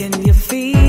Can you feel?